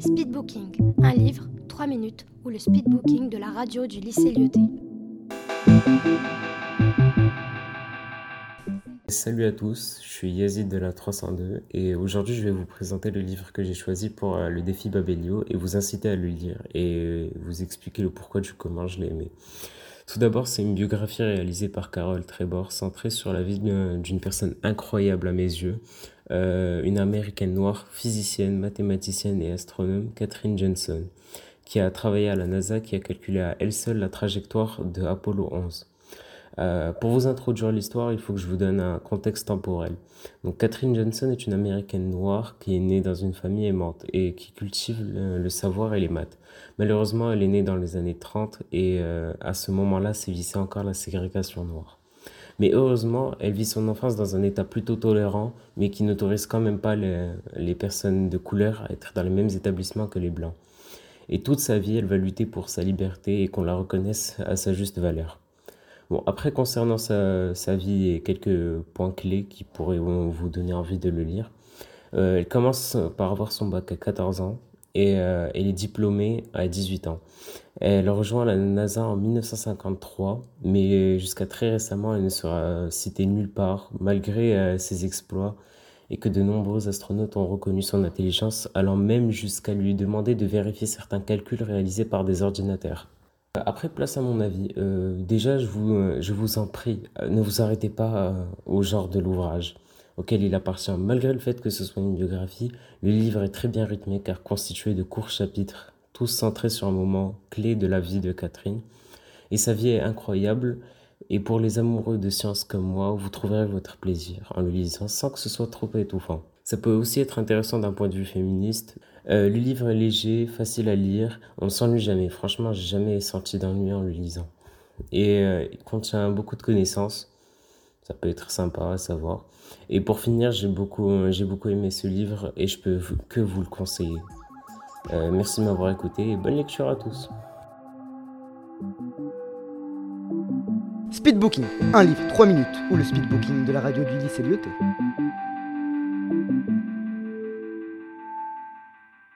Speedbooking, un livre, 3 minutes, ou le speedbooking de la radio du lycée Lyoté. Salut à tous, je suis Yazid de la 302 et aujourd'hui je vais vous présenter le livre que j'ai choisi pour euh, le défi Babelio et vous inciter à le lire et vous expliquer le pourquoi du comment je l'ai aimé. Tout d'abord, c'est une biographie réalisée par Carole Trébor, centrée sur la vie d'une personne incroyable à mes yeux, euh, une américaine noire, physicienne, mathématicienne et astronome, Catherine Jensen, qui a travaillé à la NASA, qui a calculé à elle seule la trajectoire de Apollo 11. Euh, pour vous introduire l'histoire, il faut que je vous donne un contexte temporel. Donc, Catherine Johnson est une américaine noire qui est née dans une famille aimante et qui cultive le, savoir et les maths. Malheureusement, elle est née dans les années 30 et euh, à ce moment-là sévissait encore la ségrégation noire. Mais heureusement, elle vit son enfance dans un état plutôt tolérant, mais qui n'autorise quand même pas les, les personnes de couleur à être dans les mêmes établissements que les blancs. Et toute sa vie, elle va lutter pour sa liberté et qu'on la reconnaisse à sa juste valeur. Bon, après, concernant sa, vie et quelques points clés qui pourraient vous donner envie de le lire, euh, elle commence par avoir son bac à 14 ans et euh, elle est diplômée à 18 ans. Elle rejoint la NASA en 1953, mais jusqu'à très récemment, elle ne sera citée nulle part, malgré euh, ses exploits et que de nombreux astronautes ont reconnu son intelligence, allant même jusqu'à lui demander de vérifier certains calculs réalisés par des ordinateurs. Après, place à mon avis. Euh, déjà, je vous, euh, je vous en prie, euh, ne vous arrêtez pas au genre de l'ouvrage auquel il appartient. Malgré le fait que ce soit une biographie, le livre est très bien rythmé car constitué de courts chapitres, tous centrés sur un moment clé de la vie de Catherine. Et sa vie est incroyable. Et pour les amoureux de science comme moi, vous trouverez votre plaisir en le lisant sans que ce soit trop étouffant. Ça peut aussi être intéressant d'un point de vue féministe. Euh, le livre est léger, facile à lire, on ne s'ennuie jamais. Franchement, j'ai jamais senti d'ennui en le lisant. Et euh, il contient beaucoup de connaissances. Ça peut être sympa à savoir. Et pour finir, j'ai beaucoup, j'ai beaucoup aimé ce livre et je peux que vous le conseiller. Euh, merci de m'avoir écouté et bonne lecture à tous. Speedbooking, un livre, 3 minutes, ou le speedbooking de la radio du lycée Lyoté.